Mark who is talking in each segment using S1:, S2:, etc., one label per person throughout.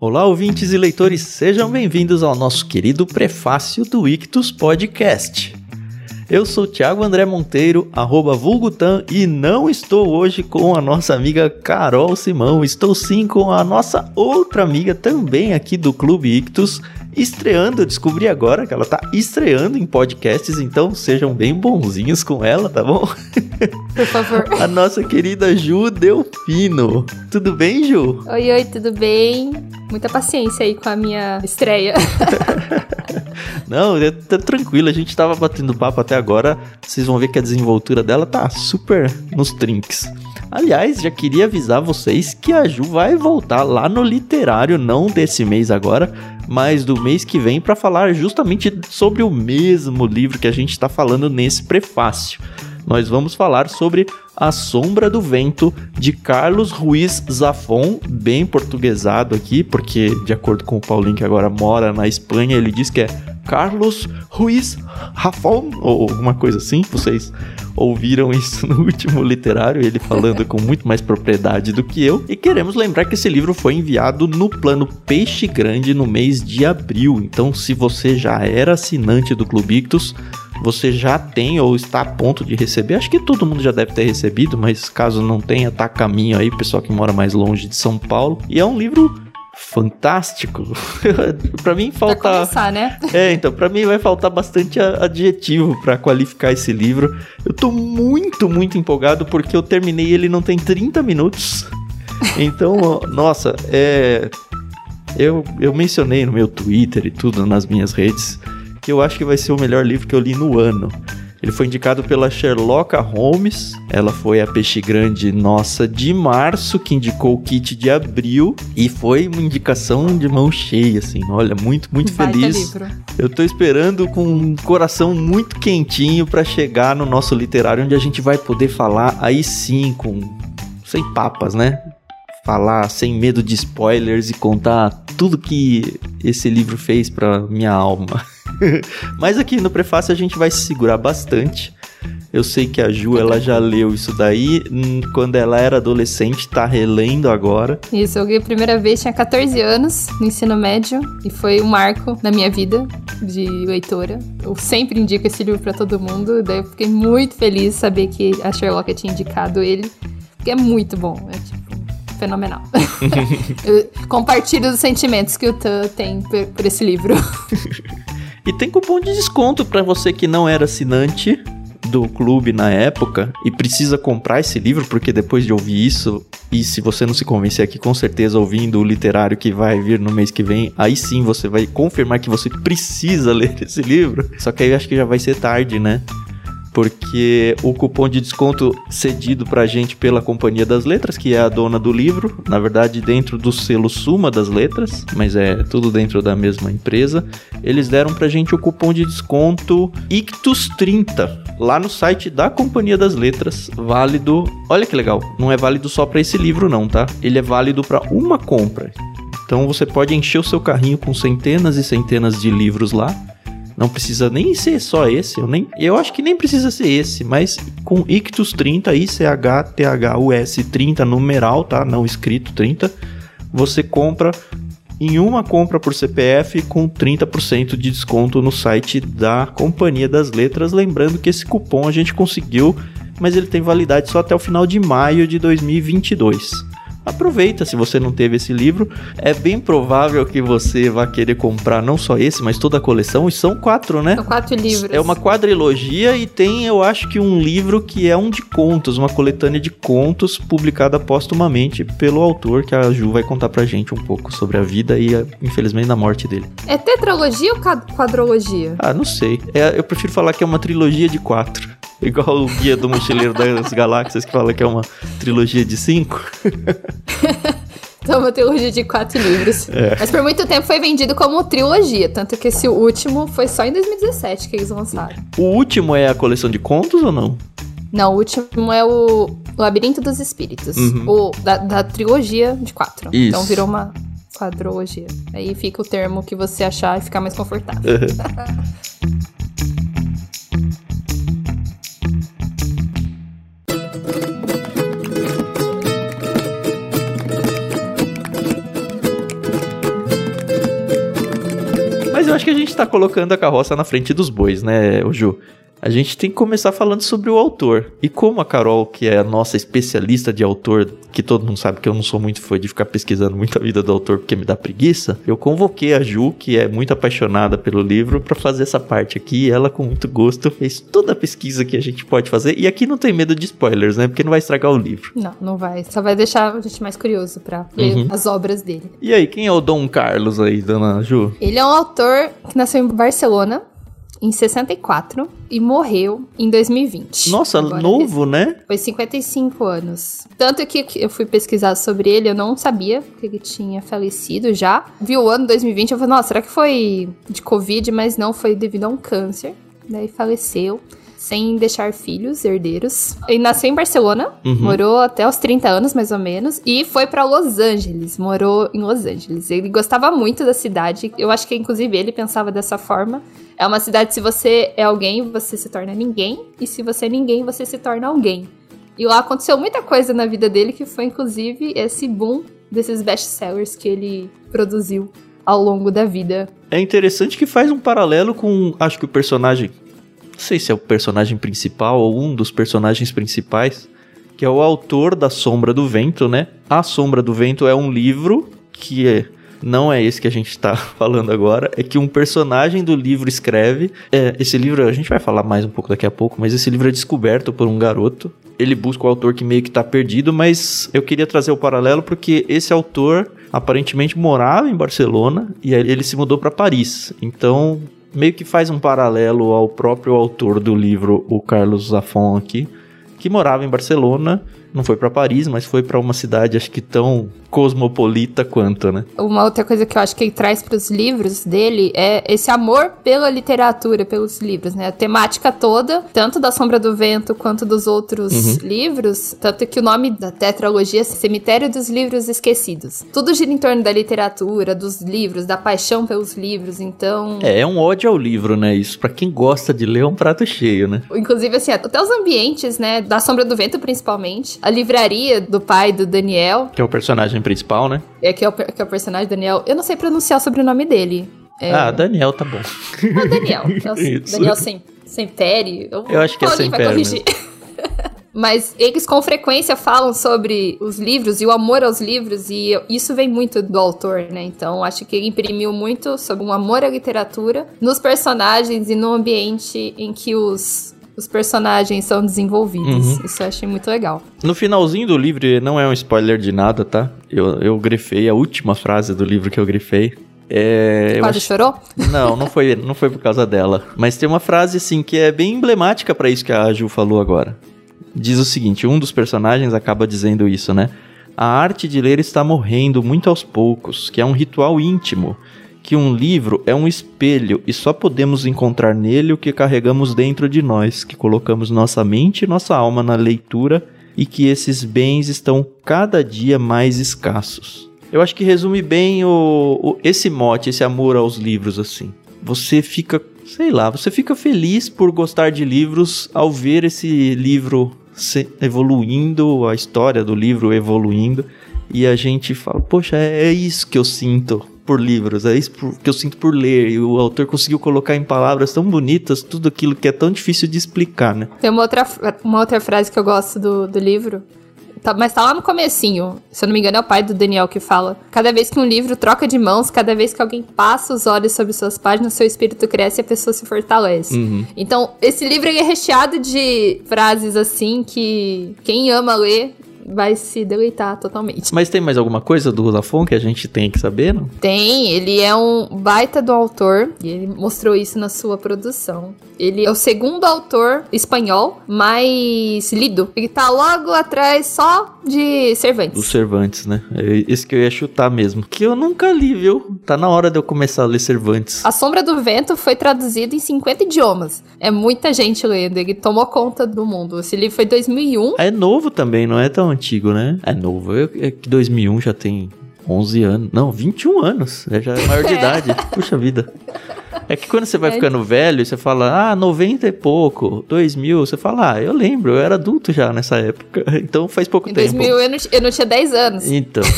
S1: Olá, ouvintes e leitores, sejam bem-vindos ao nosso querido prefácio do Ictus Podcast. Eu sou Thiago André Monteiro, arroba Vulgutan, e não estou hoje com a nossa amiga Carol Simão, estou sim com a nossa outra amiga também aqui do Clube Ictus, estreando, eu descobri agora que ela tá estreando em podcasts, então sejam bem bonzinhos com ela, tá bom?
S2: Por favor.
S1: A nossa querida Ju Delfino. Tudo bem, Ju?
S2: Oi, oi, tudo bem? Muita paciência aí com a minha estreia.
S1: Não, tá tranquilo, a gente tava batendo papo até agora. Vocês vão ver que a desenvoltura dela tá super nos trinks. Aliás, já queria avisar vocês que a Ju vai voltar lá no literário, não desse mês agora, mas do mês que vem para falar justamente sobre o mesmo livro que a gente está falando nesse prefácio. Nós vamos falar sobre A Sombra do Vento de Carlos Ruiz Zafon, bem portuguesado aqui, porque de acordo com o Paulinho que agora mora na Espanha, ele diz que é Carlos Ruiz Zafon ou alguma coisa assim. Vocês ouviram isso no último literário, ele falando com muito mais propriedade do que eu. E queremos lembrar que esse livro foi enviado no plano Peixe Grande no mês de abril. Então, se você já era assinante do Clube Ictus, você já tem ou está a ponto de receber. Acho que todo mundo já deve ter recebido, mas caso não tenha, tá a caminho aí, pessoal que mora mais longe de São Paulo. E é um livro fantástico. para mim falta
S2: Pra começar, né?
S1: É, então para mim vai faltar bastante adjetivo para qualificar esse livro. Eu tô muito, muito empolgado porque eu terminei ele não tem 30 minutos. Então, nossa, é eu, eu mencionei no meu Twitter e tudo nas minhas redes que eu acho que vai ser o melhor livro que eu li no ano. Ele foi indicado pela Sherlock Holmes. Ela foi a peixe grande nossa de março, que indicou o kit de abril. E foi uma indicação de mão cheia, assim. Olha, muito, muito
S2: Baita
S1: feliz.
S2: livro.
S1: Eu tô esperando com um coração muito quentinho para chegar no nosso literário, onde a gente vai poder falar aí sim, com sem papas, né? Falar sem medo de spoilers e contar tudo que esse livro fez para minha alma. Mas aqui no prefácio a gente vai se segurar bastante. Eu sei que a Ju ela já leu isso daí hum, quando ela era adolescente, tá relendo agora.
S2: Isso, eu li a primeira vez, tinha 14 anos, no ensino médio, e foi um marco na minha vida de leitora. Eu sempre indico esse livro pra todo mundo, daí eu fiquei muito feliz de saber que a Sherlock tinha indicado ele, porque é muito bom, é tipo fenomenal. eu compartilho os sentimentos que o Tan tem por, por esse livro.
S1: E tem cupom de desconto para você que não era assinante do clube na época e precisa comprar esse livro, porque depois de ouvir isso, e se você não se convencer aqui, com certeza ouvindo o literário que vai vir no mês que vem, aí sim você vai confirmar que você precisa ler esse livro. Só que aí eu acho que já vai ser tarde, né? Porque o cupom de desconto cedido pra gente pela Companhia das Letras, que é a dona do livro, na verdade dentro do selo Suma das Letras, mas é tudo dentro da mesma empresa, eles deram pra gente o cupom de desconto ICTUS30 lá no site da Companhia das Letras, válido, olha que legal, não é válido só para esse livro não, tá? Ele é válido para uma compra. Então você pode encher o seu carrinho com centenas e centenas de livros lá não precisa nem ser só esse, eu, nem, eu acho que nem precisa ser esse, mas com Ictus 30, I-C-H-T-H-U-S 30, numeral, tá? Não escrito 30, você compra em uma compra por CPF com 30% de desconto no site da Companhia das Letras. Lembrando que esse cupom a gente conseguiu, mas ele tem validade só até o final de maio de 2022 aproveita se você não teve esse livro. É bem provável que você vá querer comprar não só esse, mas toda a coleção. E são quatro, né?
S2: São quatro livros.
S1: É uma quadrilogia e tem, eu acho que um livro que é um de contos, uma coletânea de contos publicada póstumamente pelo autor, que a Ju vai contar pra gente um pouco sobre a vida e, infelizmente, a morte dele.
S2: É tetralogia ou quadrologia?
S1: Ah, não sei. É, eu prefiro falar que é uma trilogia de quatro. Igual o Guia do Mochileiro das Galáxias, que fala que é uma trilogia de cinco.
S2: Então, uma trilogia de quatro livros.
S1: É.
S2: Mas por muito tempo foi vendido como trilogia. Tanto que esse último foi só em 2017 que eles lançaram.
S1: O último é a coleção de contos ou não?
S2: Não, o último é o Labirinto dos Espíritos.
S1: Uhum.
S2: O, da, da trilogia de quatro.
S1: Isso.
S2: Então virou uma quadrologia. Aí fica o termo que você achar e ficar mais confortável.
S1: Mas a gente tá colocando a carroça na frente dos bois, né, Ju? A gente tem que começar falando sobre o autor. E como a Carol, que é a nossa especialista de autor, que todo mundo sabe que eu não sou muito fã de ficar pesquisando muito a vida do autor porque me dá preguiça, eu convoquei a Ju, que é muito apaixonada pelo livro, para fazer essa parte aqui. E ela, com muito gosto, fez toda a pesquisa que a gente pode fazer. E aqui não tem medo de spoilers, né? Porque não vai estragar o livro.
S2: Não, não vai. Só vai deixar a gente mais curioso pra ler
S1: Uhum.
S2: as obras dele.
S1: E aí, quem é o Dom Carlos aí, dona Ju?
S2: Ele é um autor que nasceu em Barcelona em 64 e morreu em 2020.
S1: Nossa,
S2: Agora,
S1: novo, né?
S2: Foi 55 anos. Tanto que eu fui pesquisar sobre ele, eu não sabia que ele tinha falecido já. Vi o ano 2020, eu falei, nossa, será que foi de Covid? Mas não, foi devido a um câncer. Daí faleceu. Sem deixar filhos, herdeiros. Ele nasceu em Barcelona,
S1: Uhum.
S2: morou até os 30 anos, mais ou menos, e foi pra Los Angeles, morou em Los Angeles. Ele gostava muito da cidade, eu acho que inclusive ele pensava dessa forma. É uma cidade, se você é alguém, você se torna ninguém, e se você é ninguém, você se torna alguém. E lá aconteceu muita coisa na vida dele, que foi inclusive esse boom desses best-sellers que ele produziu ao longo da vida.
S1: É interessante que faz um paralelo com, acho que o personagem, não sei se é o personagem principal ou um dos personagens principais, que é o autor da Sombra do Vento, né? A Sombra do Vento é um livro que é, não é esse que a gente tá falando agora, é que um personagem do livro escreve. É, esse livro, a gente vai falar mais um pouco daqui a pouco, mas esse livro é descoberto por um garoto. Ele busca o autor que meio que tá perdido, mas eu queria trazer o paralelo porque esse autor aparentemente morava em Barcelona e aí ele se mudou para Paris. Então, meio que faz um paralelo ao próprio autor do livro, o Carlos Zafon aqui, que morava em Barcelona, não foi para Paris, mas foi para uma cidade acho que tão cosmopolita quanto, né?
S2: Uma outra coisa que eu acho que ele traz para os livros dele é esse amor pela literatura, pelos livros, né? A temática toda, tanto da Sombra do Vento quanto dos outros livros, tanto que o nome da tetralogia é Cemitério dos Livros Esquecidos. Tudo gira em torno da literatura, dos livros, da paixão pelos livros, então...
S1: É, é um ódio ao livro, né? Isso para quem gosta de ler é um prato cheio, né?
S2: Inclusive, assim, até os ambientes, né? Da Sombra do Vento, principalmente. A livraria do pai do Daniel,
S1: Que é o personagem principal, né?
S2: é, que, é o, que é o personagem Daniel. Eu não sei pronunciar o sobrenome dele. É,
S1: Ah, Daniel tá bom.
S2: o Daniel. É. Daniel sem, sem Pere.
S1: Eu acho que é
S2: vai
S1: Sempere
S2: corrigir. Mas eles com frequência falam sobre os livros e o amor aos livros, e isso vem muito do autor, né? Então acho que ele imprimiu muito sobre um amor à literatura nos personagens e no ambiente em que os, os personagens são desenvolvidos.
S1: Uhum.
S2: Isso eu achei muito legal.
S1: No finalzinho do livro, não é um spoiler de nada, tá? Eu, eu grifei a última frase do livro que eu grifei. É,
S2: Quase
S1: acho-
S2: chorou?
S1: Não, não foi, não foi por causa dela. Mas tem uma frase, assim, que é bem emblemática pra isso que a Ju falou agora. Diz o seguinte: um dos personagens acaba dizendo isso, né? A arte de ler está morrendo muito aos poucos, que é um ritual íntimo, que um livro é um espelho e só podemos encontrar nele o que carregamos dentro de nós, que colocamos nossa mente e nossa alma na leitura e que esses bens estão cada dia mais escassos. Eu acho que resume bem o, o- esse mote, esse amor aos livros, assim. Você fica, sei lá, você fica feliz por gostar de livros ao ver esse livro evoluindo, a história do livro evoluindo, e a gente fala, poxa, é, é isso que eu sinto por livros, é isso por- que eu sinto por ler, e o autor conseguiu colocar em palavras tão bonitas tudo aquilo que é tão difícil de explicar, né?
S2: Tem uma outra, uma outra frase que eu gosto do, do livro. Tá- mas tá lá no comecinho. Se eu não me engano, é o pai do Daniel que fala. Cada vez que um livro troca de mãos, cada vez que alguém passa os olhos sobre suas páginas, seu espírito cresce e a pessoa se fortalece.
S1: Uhum.
S2: Então, esse livro é recheado de frases assim que quem ama ler vai se deleitar totalmente.
S1: Mas tem mais alguma coisa do Lafon que a gente tem que saber, não?
S2: Tem, ele é um baita do autor, e ele mostrou isso na sua produção. Ele é o segundo autor espanhol mais lido. Ele tá logo atrás só de Cervantes.
S1: Dos Cervantes, né? É esse que eu ia chutar mesmo. Que eu nunca li, viu? Tá na hora de eu começar a ler Cervantes.
S2: A Sombra do Vento foi traduzido em 50 idiomas. É muita gente lendo, ele tomou conta do mundo. Esse livro foi 2001.
S1: É novo também, não é tão antigo, né? É novo. É é que 2001 já tem 11 anos. Não, 21 anos. É, já é maior de
S2: É.
S1: idade. Puxa vida. É que quando você vai
S2: É.
S1: ficando velho, você fala, ah, 90 e pouco, 2000, você fala, ah, eu lembro, eu era adulto já nessa época, então faz pouco
S2: Em
S1: tempo.
S2: 2000 eu não, eu não tinha 10 anos.
S1: Então,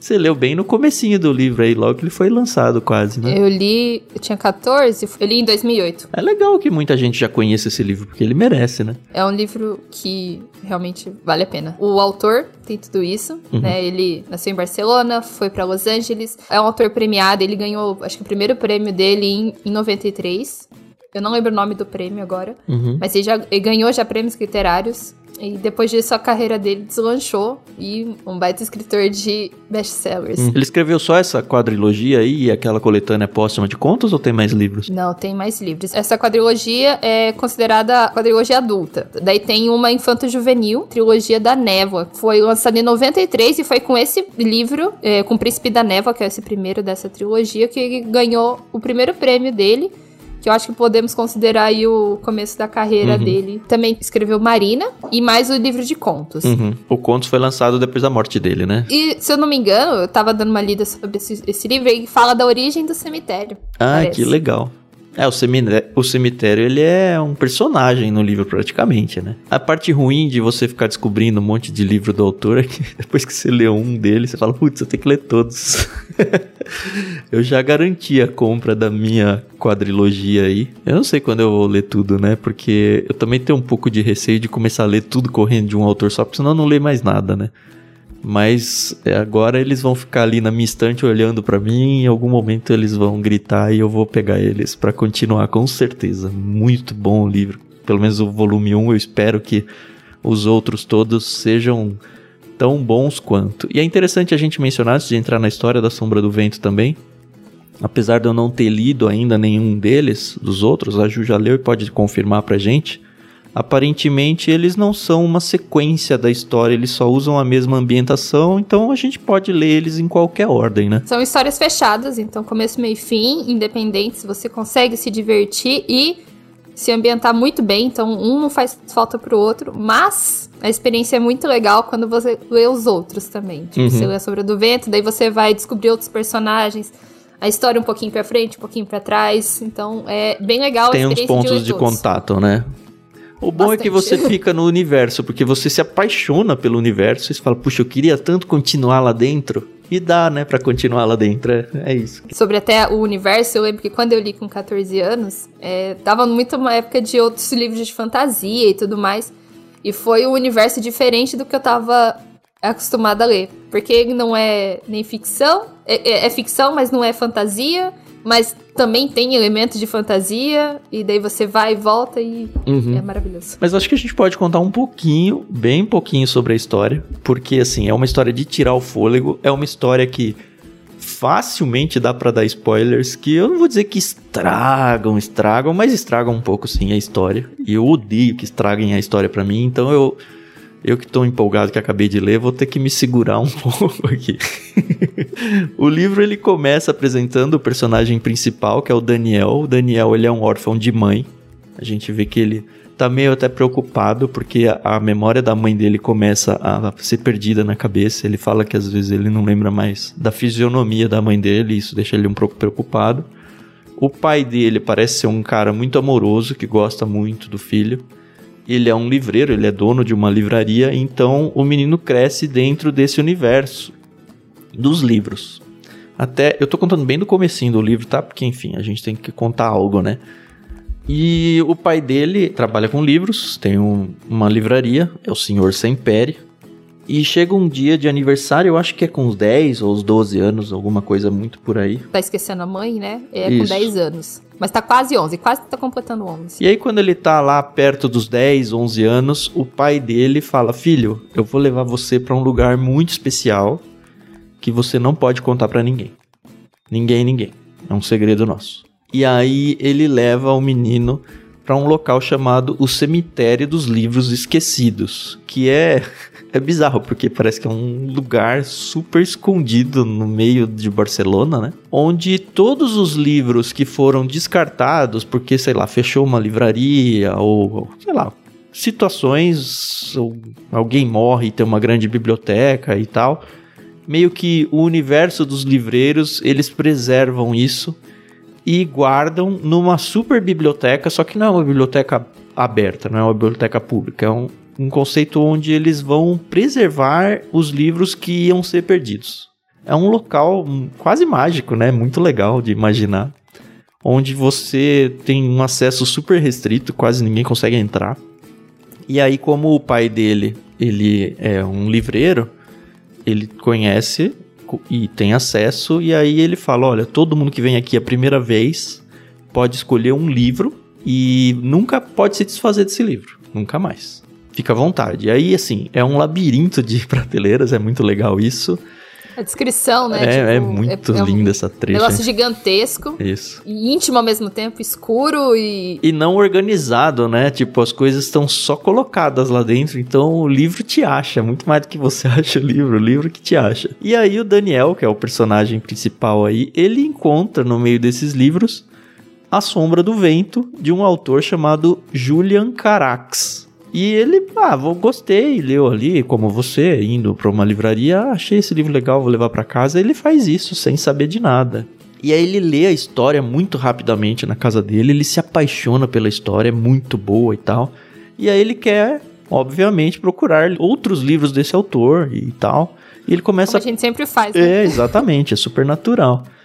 S1: Você leu bem no comecinho do livro aí, logo que ele foi lançado quase, né?
S2: Eu li, eu tinha 14, eu li em 2008.
S1: É legal que muita gente já conheça esse livro, porque ele merece, né?
S2: É um livro que realmente vale a pena. O autor tem tudo isso, uhum. né? Ele nasceu em Barcelona, foi para Los Angeles, é um autor premiado, ele ganhou, acho que o primeiro prêmio dele em, em 93. Eu não lembro o nome do prêmio agora, uhum. mas ele já ele ganhou já prêmios literários. E depois disso a carreira dele deslanchou e um baita escritor de best-sellers.
S1: Hum. Ele escreveu só essa quadrilogia aí e aquela coletânea póstuma de contos ou tem mais livros?
S2: Não, tem mais livros. Essa quadrilogia é considerada quadrilogia adulta. Daí tem uma infanto-juvenil, trilogia da Névoa. Foi lançada em 93 e foi com esse livro, é, com o Príncipe da Névoa, que é esse primeiro dessa trilogia, que ele ganhou o primeiro prêmio dele que eu acho que podemos considerar aí o começo da carreira uhum. dele. Também escreveu Marina e mais o livro de contos.
S1: Uhum. O Contos foi lançado depois da morte dele, né?
S2: E, se eu não me engano, eu tava dando uma lida sobre esse, esse livro e fala da origem do cemitério.
S1: Ah, parece. que legal. É, o cemitério, o cemitério, ele é um personagem no livro praticamente, né? A parte ruim de você ficar descobrindo um monte de livro do autor é que depois que você lê um deles, você fala, putz, eu tenho que ler todos. eu já garanti a compra da minha quadrilogia aí. Eu não sei quando eu vou ler tudo, né? Porque eu também tenho um pouco de receio de começar a ler tudo correndo de um autor só, porque senão eu não leio mais nada, né? Mas é, agora eles vão ficar ali na minha estante olhando para mim. Em algum momento eles vão gritar e eu vou pegar eles para continuar, com certeza. Muito bom o livro. Pelo menos o volume 1. Eu espero que os outros todos sejam tão bons quanto. E é interessante a gente mencionar, antes de entrar na história da Sombra do Vento também. Apesar de eu não ter lido ainda nenhum deles, dos outros, a Ju já leu e pode confirmar pra gente aparentemente eles não são uma sequência da história, eles só usam a mesma ambientação, então a gente pode ler eles em qualquer ordem, né?
S2: São histórias fechadas, então começo, meio e fim, independentes, você consegue se divertir e se ambientar muito bem, então um não faz falta pro outro, mas a experiência é muito legal quando você lê os outros também. Tipo, uhum. você lê sobre do Vento, daí você vai descobrir outros personagens, a história um pouquinho para frente, um pouquinho para trás. Então é bem legal
S1: Tem uns pontos de, de contato, né? O bom Bastante. é que você fica no universo, porque você se apaixona pelo universo e fala, puxa, eu queria tanto continuar lá dentro. E dá, né, para continuar lá dentro. É, é, isso.
S2: Sobre até o universo, eu lembro que quando eu li com 14 anos, é, tava muito uma época de outros livros de fantasia e tudo mais. E foi um universo diferente do que eu tava acostumada a ler. Porque ele não é nem ficção, é, é, é ficção, mas não é fantasia mas também tem elementos de fantasia, e daí você vai e volta e uhum. é maravilhoso.
S1: Mas acho que a gente pode contar um pouquinho, bem pouquinho sobre a história, porque assim, é uma história de tirar o fôlego, é uma história que facilmente dá para dar spoilers que eu não vou dizer que estragam, estragam, mas estragam um pouco sim a história. E eu odeio que estraguem a história para mim, então eu eu que estou empolgado que acabei de ler, vou ter que me segurar um pouco aqui. o livro ele começa apresentando o personagem principal, que é o Daniel. O Daniel ele é um órfão de mãe. A gente vê que ele tá meio até preocupado porque a, a, memória da mãe dele começa a ser perdida na cabeça. Ele fala que às vezes ele não lembra mais da fisionomia da mãe dele, isso deixa ele um pouco preocupado. O pai dele parece ser um cara muito amoroso, que gosta muito do filho ele é um livreiro, ele é dono de uma livraria, então o menino cresce dentro desse universo dos livros. Até eu tô contando bem do comecinho do livro, tá? Porque enfim, a gente tem que contar algo, né? E o pai dele trabalha com livros, tem um, uma livraria, é o senhor Sempere, e chega um dia de aniversário, eu acho que é com os 10 ou os 12 anos, alguma coisa muito por aí.
S2: Tá esquecendo a mãe, né? É Isso. com 10 anos. Mas tá quase 11, quase tá completando 11.
S1: E aí quando ele tá lá perto dos 10, 11 anos, o pai dele fala: "Filho, eu vou levar você para um lugar muito especial que você não pode contar para ninguém. Ninguém, ninguém. É um segredo nosso." E aí ele leva o menino para um local chamado o Cemitério dos Livros Esquecidos, que é é bizarro porque parece que é um lugar super escondido no meio de Barcelona, né? Onde todos os livros que foram descartados porque, sei lá, fechou uma livraria ou, sei lá, situações, ou alguém morre e tem uma grande biblioteca e tal, meio que o universo dos livreiros, eles preservam isso e guardam numa super biblioteca, só que não é uma biblioteca aberta, não é uma biblioteca pública, é um, um conceito onde eles vão preservar os livros que iam ser perdidos. é um local quase mágico, né? Muito legal de imaginar. Onde você tem um acesso super restrito, quase ninguém consegue entrar. E aí, como o pai dele, ele é um livreiro, ele conhece e tem acesso, e aí ele fala: olha, todo mundo que vem aqui a primeira vez pode escolher um livro e nunca pode se desfazer desse livro, nunca mais. Fica à vontade. E aí, assim, é um labirinto de prateleiras, é muito legal isso.
S2: A descrição, né?
S1: É, tipo, é muito é, linda é um essa trecha.
S2: Negócio gigantesco.
S1: Isso.
S2: E íntimo ao mesmo tempo, escuro e.
S1: E não organizado, né? Tipo, as coisas estão só colocadas lá dentro. Então o livro te acha. Muito mais do que você acha o livro, o livro que te acha. E aí o Daniel, que é o personagem principal aí, ele encontra no meio desses livros A Sombra do Vento, de um autor chamado Julian Carax. E ele, ah, vou, gostei, leu ali, como você, indo para uma livraria, achei esse livro legal, vou levar para casa. Ele faz isso sem saber de nada. E aí ele lê a história muito rapidamente na casa dele, ele se apaixona pela história, é muito boa e tal. E aí ele quer, obviamente, procurar outros livros desse autor e tal. E ele começa.
S2: Como a gente sempre faz.
S1: Né? É, exatamente, é super natural.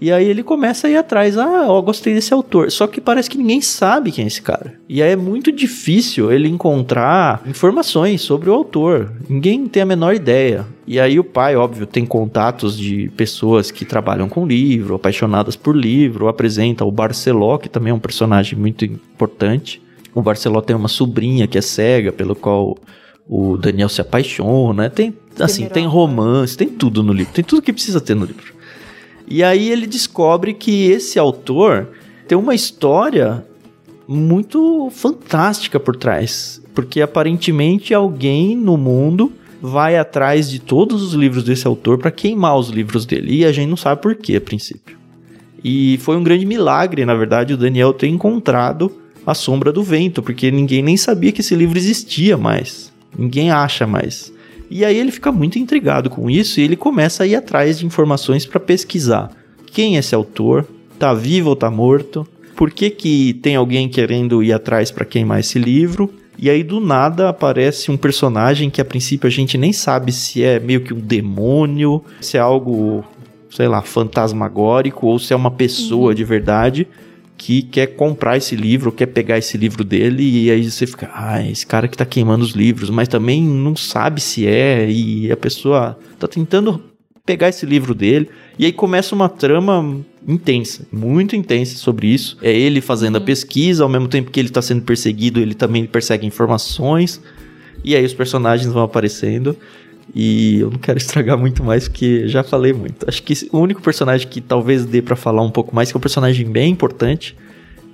S1: E aí ele começa a ir atrás, ah, ó, gostei desse autor. Só que parece que ninguém sabe quem é esse cara. E aí é muito difícil ele encontrar informações sobre o autor. Ninguém tem a menor ideia. E aí o pai, óbvio, tem contatos de pessoas que trabalham com livro, apaixonadas por livro, apresenta o Barceló, que também é um personagem muito importante. O Barceló tem uma sobrinha que é cega, pelo qual o Daniel se apaixona. Tem, assim, tem romance, tem tudo no livro. Tem tudo que precisa ter no livro. E aí ele descobre que esse autor tem uma história muito fantástica por trás. Porque aparentemente alguém no mundo vai atrás de todos os livros desse autor para queimar os livros dele. E a gente não sabe por que a princípio. E foi um grande milagre, na verdade, o Daniel ter encontrado A Sombra do Vento, porque ninguém nem sabia que esse livro existia mais. Ninguém acha mais. E aí ele fica muito intrigado com isso e ele começa a ir atrás de informações para pesquisar quem é esse autor, tá vivo ou tá morto, por que, que tem alguém querendo ir atrás para queimar esse livro. E aí do nada aparece um personagem que a princípio a gente nem sabe se é meio que um demônio, se é algo, sei lá, fantasmagórico ou se é uma pessoa uhum. de verdade que quer comprar esse livro, quer pegar esse livro dele, e aí você fica, ah, esse cara que tá queimando os livros, mas também não sabe se é, e a pessoa tá tentando pegar esse livro dele, e aí começa uma trama intensa, muito intensa sobre isso. É ele fazendo a pesquisa, ao mesmo tempo que ele tá sendo perseguido, ele também persegue informações, e aí os personagens vão aparecendo. E eu não quero estragar muito mais porque já falei muito. Acho que o único personagem que talvez dê para falar um pouco mais, que é um personagem bem importante,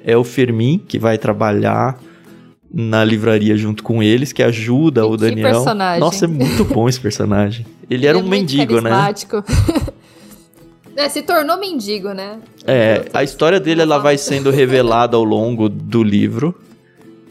S1: é o Fermin, que vai trabalhar na livraria junto com eles, que ajuda e o Daniel.
S2: Personagem.
S1: Nossa, é muito bom esse personagem. Ele, ele era é um mendigo, né?
S2: É, se tornou mendigo, né?
S1: É, a história dele ela vai sendo revelada ao longo do livro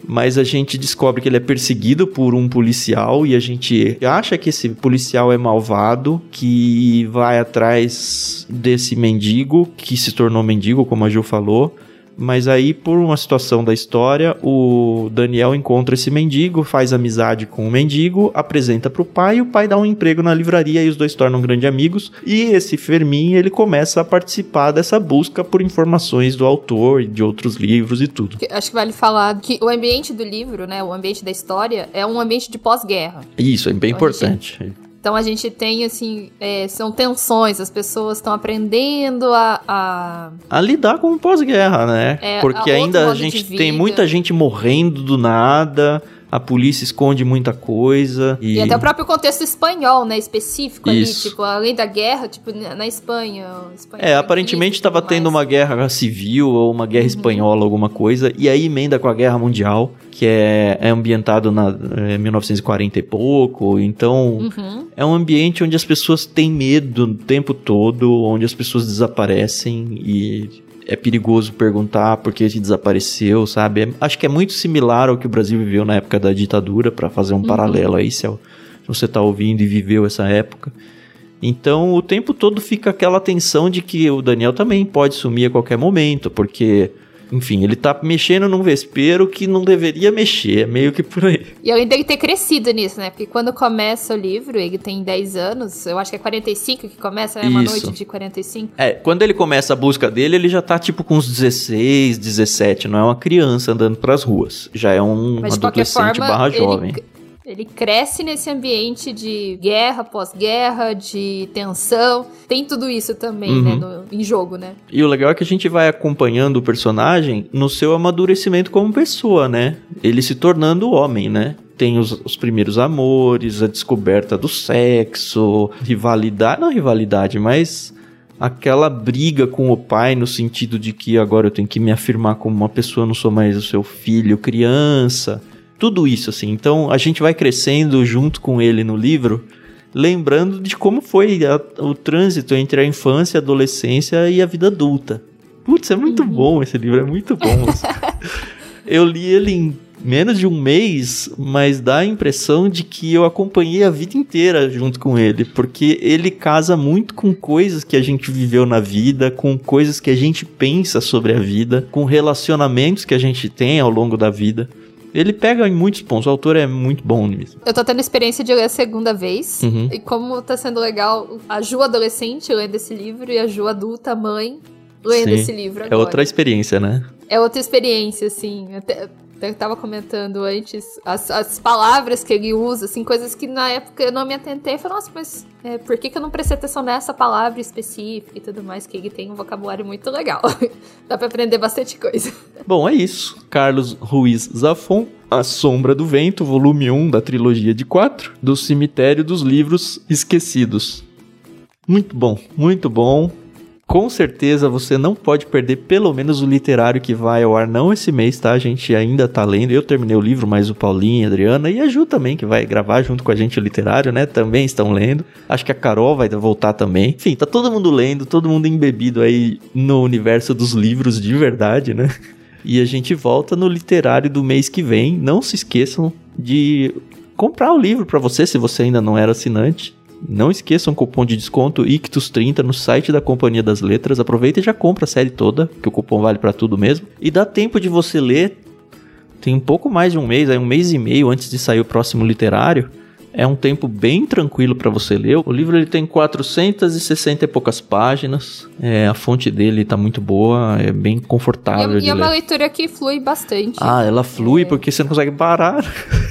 S1: mas a gente descobre que ele é perseguido por um policial e a gente acha que esse policial é malvado, que vai atrás desse mendigo, que se tornou mendigo, como a Ju falou. Mas aí, por uma situação da história, o Daniel encontra esse mendigo, faz amizade com o mendigo, apresenta para o pai, e o pai dá um emprego na livraria e os dois tornam grandes amigos. E esse Fermin, ele começa a participar dessa busca por informações do autor e de outros livros e tudo.
S2: Acho que vale falar que o ambiente do livro, né, o ambiente da história, é um ambiente de pós-guerra.
S1: Isso, é bem importante.
S2: Então a gente tem, assim, é, são tensões, as pessoas estão aprendendo a, a,
S1: a. lidar com o pós-guerra, né? É, Porque ainda a gente tem muita gente morrendo do nada a polícia esconde muita coisa. E...
S2: e, até o próprio contexto espanhol, né? Específico Isso. ali, tipo, além da guerra, tipo, na Espanha.
S1: Espanha é, aparentemente estava tendo uma guerra civil ou uma guerra uhum. espanhola, alguma coisa, e aí emenda com a Guerra Mundial, que é, é ambientado na é, 1940 e pouco. Então, uhum. é um ambiente onde as pessoas têm medo o tempo todo, onde as pessoas desaparecem e é perigoso perguntar por que desapareceu, sabe? É, acho que é muito similar ao que o Brasil viveu na época da ditadura, para fazer um uhum. paralelo aí, se, é, se você está ouvindo e viveu essa época. Então, o tempo todo fica aquela tensão de que o Daniel também pode sumir a qualquer momento, porque enfim, ele tá mexendo num vespeiro que não deveria mexer, é meio que por aí.
S2: E além dele ter crescido nisso, né? Porque quando começa o livro, ele tem 10 anos, eu acho que é 45 que começa, né? Uma
S1: Isso.
S2: noite de 45.
S1: É, quando ele começa a busca dele, ele já tá tipo com uns 16, 17, não é uma criança andando pras ruas. Já é um
S2: Mas
S1: adolescente
S2: forma,
S1: barra
S2: ele,
S1: jovem.
S2: ele cresce nesse ambiente de guerra, pós-guerra, de tensão. Tem tudo isso também,
S1: Uhum.
S2: né? no- em jogo, né?
S1: E o legal é que a gente vai acompanhando o personagem no seu amadurecimento como pessoa, né? Ele se tornando homem, né? Tem os, os primeiros amores, a descoberta do sexo, rivalidade, não rivalidade, mas aquela briga com o pai no sentido de que agora eu tenho que me afirmar como uma pessoa, não sou mais o seu filho, criança. Tudo isso, assim. Então a gente vai crescendo junto com ele no livro, lembrando de como foi a- o trânsito entre a infância, a adolescência e a vida adulta. Putz, é muito bom esse livro, é muito bom. assim. eu li ele em menos de um mês, mas dá a impressão de que eu acompanhei a vida inteira junto com ele, porque ele casa muito com coisas que a gente viveu na vida, com coisas que a gente pensa sobre a vida, com relacionamentos que a gente tem ao longo da vida. Ele pega em muitos pontos, o autor é muito bom nisso.
S2: Eu tô tendo experiência de ler a segunda vez.
S1: Uhum.
S2: E como tá sendo legal a Ju adolescente lendo esse livro e a Ju adulta, mãe, lendo
S1: Sim.
S2: esse livro agora.
S1: É outra experiência, né?
S2: É outra experiência, assim. Até eu tava comentando antes as, as palavras que ele usa, assim, coisas que na época eu não me atentei. Falei, nossa, mas é, por que, que eu não prestei atenção nessa palavra específica e tudo mais? Que ele tem um vocabulário muito legal. Dá pra aprender bastante coisa.
S1: Bom, é isso. Carlos Ruiz Zafon, A Sombra do Vento, volume 1 da trilogia de 4, do Cemitério dos Livros Esquecidos. Muito bom, muito bom. Com certeza você não pode perder pelo menos o literário que vai ao ar não esse mês, tá? A gente ainda tá lendo. Eu terminei o livro, mas o Paulinho, a Adriana e a Ju também, que vai gravar junto com a gente o literário, né? Também estão lendo. Acho que a Carol vai voltar também. Enfim, tá todo mundo lendo, todo mundo embebido aí no universo dos livros de verdade, né? E a gente volta no literário do mês que vem. Não se esqueçam de comprar o livro para você se você ainda não era assinante. Não esqueçam o cupom de desconto ICTUS30 no site da Companhia das Letras. Aproveita e já compra a série toda, que o cupom vale para tudo mesmo. E dá tempo de você ler. Tem um pouco mais de um mês, aí um mês e meio antes de sair o próximo literário. É um tempo bem tranquilo para você ler. O livro ele tem 460 e poucas páginas. É, a fonte dele tá muito boa, é bem
S2: E,
S1: confortável
S2: é-
S1: de
S2: e é uma leitura que flui bastante.
S1: Ah, ela flui porque você não consegue parar.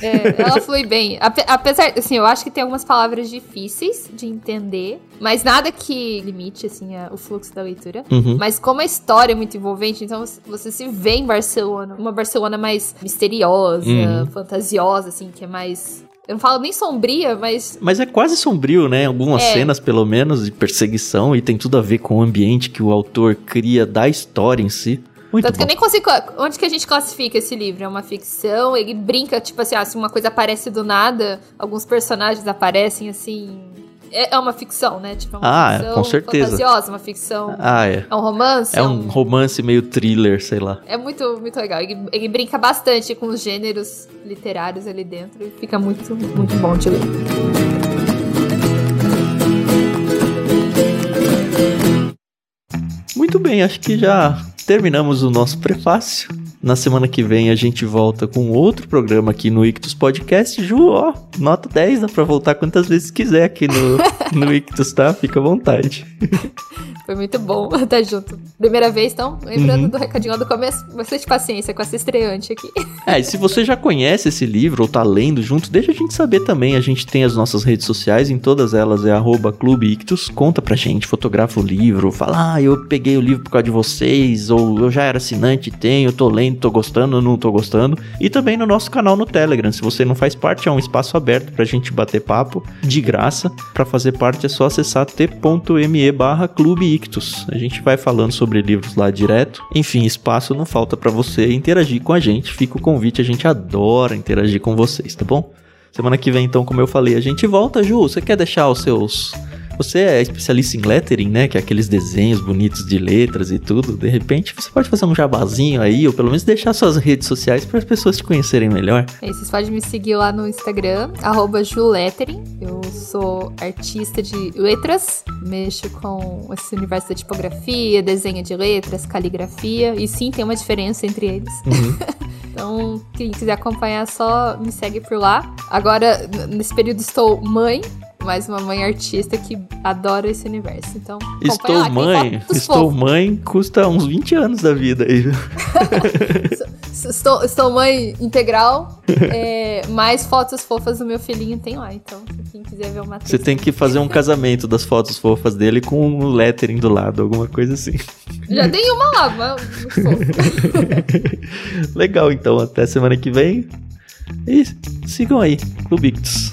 S2: É, ela flui bem. Ape- apesar, assim, eu acho que tem algumas palavras difíceis de entender, mas nada que limite, assim, a- o fluxo da leitura.
S1: Uhum.
S2: Mas como a história é muito envolvente, então você- você se vê em Barcelona. Uma Barcelona mais misteriosa,
S1: Uhum.
S2: fantasiosa, assim, que é mais... Eu não falo nem sombria, mas...
S1: Mas é quase sombrio, né? Algumas
S2: É.
S1: cenas, pelo menos, de perseguição, e tem tudo a ver com o ambiente que o autor cria da história em si. Muito
S2: Tanto que
S1: bom.
S2: eu nem consigo... Onde que a gente classifica esse livro? É uma ficção? Ele brinca, tipo assim, ah, se uma coisa aparece do nada, alguns personagens aparecem, assim... É é uma ficção, né? Tipo, é uma
S1: Ah,
S2: ficção
S1: com certeza.
S2: fantasiosa, uma ficção...
S1: Ah, é.
S2: É um romance?
S1: É um romance meio thriller, sei lá.
S2: É muito, muito legal. Ele, ele brinca bastante com os gêneros literários ali dentro e fica muito, muito bom de ler.
S1: Muito bem, acho que já terminamos o nosso prefácio. Na semana que vem a gente volta com outro programa aqui no Ictus Podcast. Ju, ó, nota 10, dá pra voltar quantas vezes quiser aqui no, no Ictus, tá? Fica à vontade.
S2: Foi muito bom estar junto. Primeira vez, então, lembrando
S1: Uhum.
S2: do recadinho lá do começo, bastante paciência com essa estreante aqui.
S1: É, e se você já conhece esse livro ou tá lendo junto, deixa a gente saber também. A gente tem as nossas redes sociais, em todas elas é arroba Clube Ictus. Conta pra gente, fotografa o livro, fala, ah, eu peguei o livro por causa de vocês, ou eu já era assinante, tenho, tô lendo, tô gostando, não tô gostando. E também no nosso canal no Telegram. Se você não faz parte, é um espaço aberto pra gente bater papo de graça. Pra fazer parte é só acessar t.me barra Clube Ictus. A gente vai falando sobre livros lá direto. Enfim, espaço não falta pra você interagir com a gente. Fica o convite, a gente adora interagir com vocês, tá bom? Semana que vem, então, como eu falei, a gente volta. Ju, você quer deixar os seus você é especialista em lettering, né? Que é aqueles desenhos bonitos de letras e tudo. De repente, você pode fazer um jabazinho aí, ou pelo menos deixar suas redes sociais para as pessoas te conhecerem melhor.
S2: É, vocês podem me seguir lá no Instagram, arroba julettering. Eu sou artista de letras, mexo com esse universo da tipografia, desenho de letras, caligrafia. E sim, tem uma diferença entre eles. Uhum. então, quem quiser acompanhar, só me segue por lá. Agora, nesse período, estou mãe, mas uma mãe artista que adora esse universo. Então,
S1: estou
S2: lá,
S1: mãe, estou mãe custa uns 20 anos da vida aí.
S2: estou, estou mãe integral, é, mais fotos fofas do meu filhinho tem lá. Então, quem quiser ver uma
S1: Você tem que fazer um casamento das fotos fofas dele com um lettering do lado, alguma coisa assim.
S2: Já tem uma lá, mas
S1: Legal, então até semana que vem. E sigam aí, Clubictus.